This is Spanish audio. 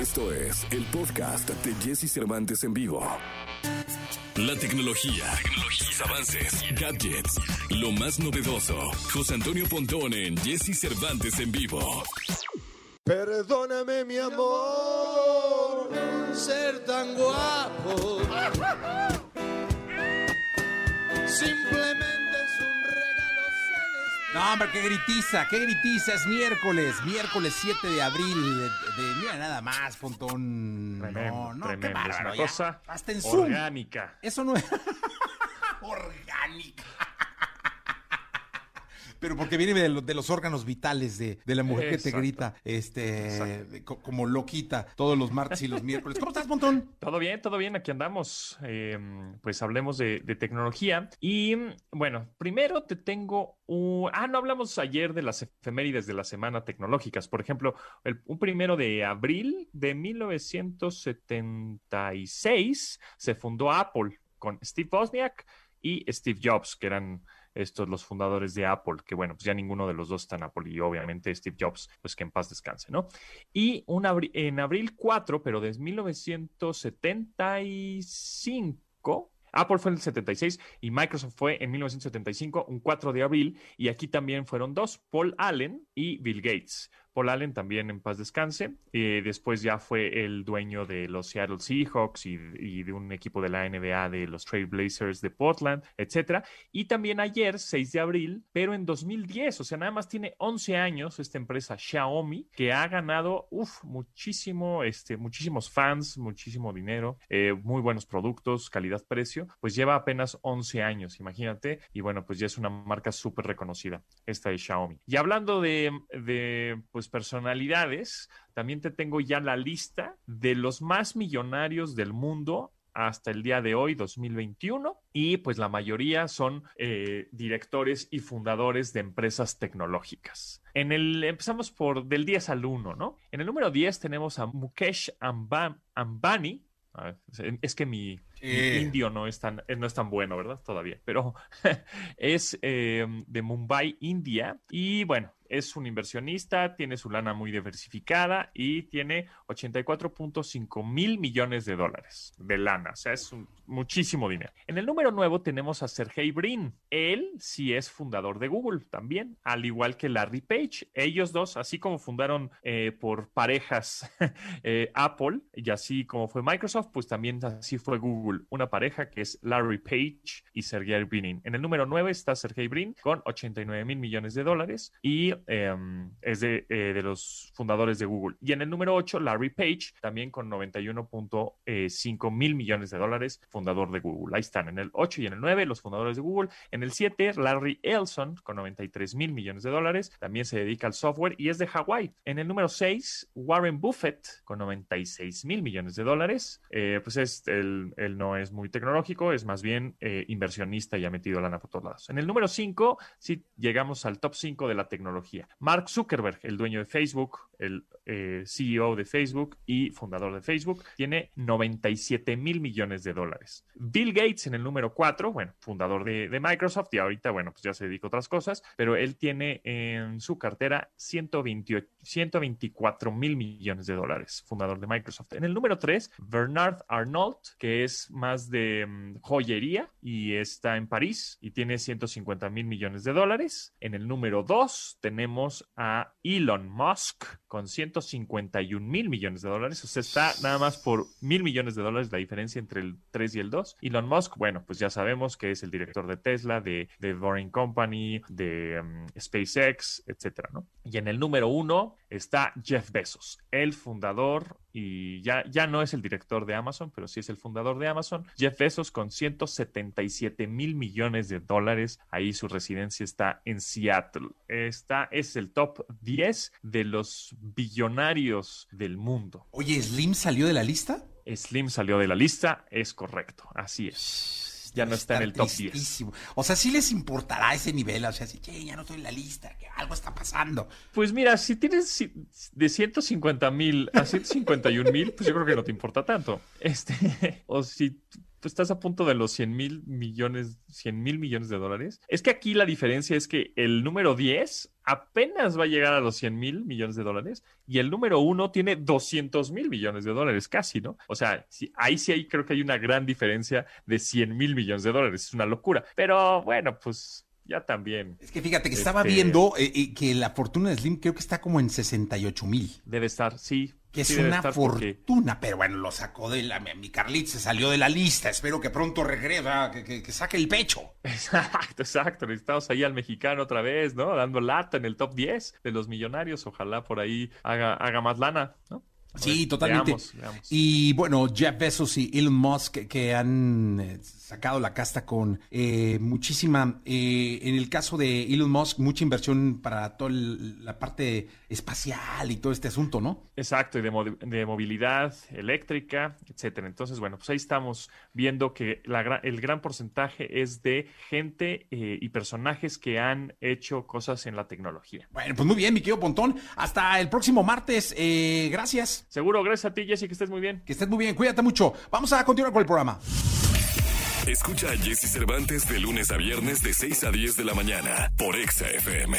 Esto es el podcast de Jesse Cervantes en vivo. La tecnología, tecnología, avances, gadgets, lo más novedoso. José Antonio Pontón en Jesse Cervantes en vivo. Perdóname, mi amor, ser tan guapo. Simplemente No, hombre, qué gritiza, qué gritiza. Es miércoles, miércoles 7 de abril. De, de- mira, nada más, Pontón. Tremendo, no, no, tremendo. qué bárbaro. es una ya. cosa Hasta en Zoom. orgánica. Eso no es. Orgánica. Pero porque viene de, lo- de los órganos vitales de, de la mujer que te grita, este, co- como loquita, todos los martes y los miércoles. ¿Cómo estás, Pontón? Todo bien, todo bien, aquí andamos. Eh, pues hablemos de, de tecnología. Y bueno, primero te tengo un... Ah, no hablamos ayer de las efemérides de la semana tecnológicas. Por ejemplo, el- un primero de abril de 1976 se fundó Apple con Steve Wozniak y Steve Jobs, que eran estos los fundadores de Apple, que bueno, pues ya ninguno de los dos está en Apple y obviamente Steve Jobs, pues que en paz descanse, ¿no? Y un abri- en abril 4, pero desde 1975, Apple fue en el 76 y Microsoft fue en 1975, un 4 de abril, y aquí también fueron dos, Paul Allen y Bill Gates. Paul Allen también en paz descanse. Eh, después ya fue el dueño de los Seattle Seahawks y, de un equipo de la NBA de los Trail Blazers de Portland, etcétera. Y también ayer, 6 de abril, pero en 2010, o sea, nada más tiene 11 años esta empresa Xiaomi, que ha ganado, uf, muchísimo, este, muchísimos fans, muchísimo dinero, eh, muy buenos productos, calidad-precio, pues lleva apenas 11 años, imagínate, y bueno, pues ya es una marca súper reconocida, esta de Xiaomi. Y hablando de, pues, personalidades, también te tengo ya la lista de los más millonarios del mundo hasta el día de hoy, 2021, y pues la mayoría son eh, directores y fundadores de empresas tecnológicas. En el, empezamos por del 10 al 1, ¿no? En el número 10 tenemos a Mukesh Amba- Ambani. A ver, es que mi, mi indio no es, tan, eh, no es tan bueno, ¿verdad? Todavía, pero es eh, de Mumbai, India, y bueno, es un inversionista, tiene su lana muy diversificada y tiene 84.5 mil millones de dólares de lana. O sea, es un- muchísimo dinero. En el número nuevo tenemos a Sergey Brin. Él sí es fundador de Google también, al igual que Larry Page. Ellos dos, así como fundaron eh, por parejas eh, Apple y así como fue Microsoft, pues también así fue Google. Una pareja que es Larry Page y Sergey Brin. En el número 9 está Sergey Brin con 89 mil millones de dólares y eh, es de, eh, de los fundadores de Google. Y en el número 8, Larry Page, también con 91.5 mil millones de dólares, fundador de Google. Ahí están, en el 8 y en el 9, los fundadores de Google. En el 7, Larry Ellison, con 93 mil millones de dólares, también se dedica al software y es de Hawái. En el número 6, Warren Buffett, con 96 mil millones de dólares. Eh, pues es, él, él no es muy tecnológico, es más bien eh, inversionista y ha metido lana por todos lados. En el número 5, sí llegamos al top 5 de la tecnología. Mark Zuckerberg, el dueño de Facebook, el eh, CEO de Facebook y fundador de Facebook, tiene 97 mil millones de dólares. Bill Gates en el número 4, bueno, fundador de, Microsoft y ahorita, bueno, pues ya se dedica a otras cosas, pero él tiene en su cartera 128, 124 mil millones de dólares, fundador de Microsoft. En el número 3, Bernard Arnault, que es más de mm, joyería y está en París y tiene 150 mil millones de dólares. En el número 2 tenemos a Elon Musk con 151 mil millones de dólares. O sea, está nada más por mil millones de dólares la diferencia entre el 3 y el 2. Elon Musk, bueno, pues ya sabemos que es el director de Tesla, de, de Boring Company, de um, SpaceX, etcétera, ¿no? Y en el número 1 está Jeff Bezos, el fundador y ya, ya no es el director de Amazon, pero sí es el fundador de Amazon. Jeff Bezos con 177 mil millones de dólares. Ahí su residencia está en Seattle. Esta es el top 10 de los billonarios del mundo. Oye, ¿Slim salió de la lista? Slim salió de la lista, es correcto, así es. Ya no está en el top 10. tristísimo. O sea, sí les importará ese nivel. O sea, si, che, ya no estoy en la lista, que algo está pasando. Pues mira, si tienes de 150 mil a 151 mil, pues yo creo que no te importa tanto. Este, o si estás a punto de los 100 mil millones, 100 mil millones de dólares. Es que aquí la diferencia es que el número 10 apenas va a llegar a los 100 mil millones de dólares y el número 1 tiene 200 mil millones de dólares casi, ¿no? O sea, ahí sí hay, creo que hay una gran diferencia de 100 mil millones de dólares. Es una locura. Pero bueno, pues ya también. Es que fíjate que estaba este, viendo eh, que la fortuna de Slim creo que está como en 68 mil. Debe estar, sí. Que es una fortuna, pero bueno, lo sacó de la. Mi Carlit se salió de la lista. Espero que pronto regrese, que, que, saque el pecho. Exacto, exacto. Necesitamos ahí al mexicano otra vez, ¿no? Dando lata en el top 10 de los millonarios. Ojalá por ahí haga, haga más lana, ¿no? Sí, totalmente. Y bueno, Jeff Bezos y Elon Musk que han eh, sacado la casta con eh, muchísima, eh, en el caso de Elon Musk, mucha inversión para toda la parte espacial y todo este asunto, ¿no? Exacto, y de, movilidad eléctrica, etcétera. Entonces, bueno, pues ahí estamos viendo que el gran porcentaje es de gente y personajes que han hecho cosas en la tecnología. Bueno, pues muy bien, mi querido Pontón. Hasta el próximo martes. Gracias. Seguro, gracias a ti, Jesse, que estés muy bien. Que estés muy bien, cuídate mucho. Vamos a continuar con el programa. Escucha a Jesse Cervantes de lunes a viernes de 6 a 10 de la mañana por Exa FM.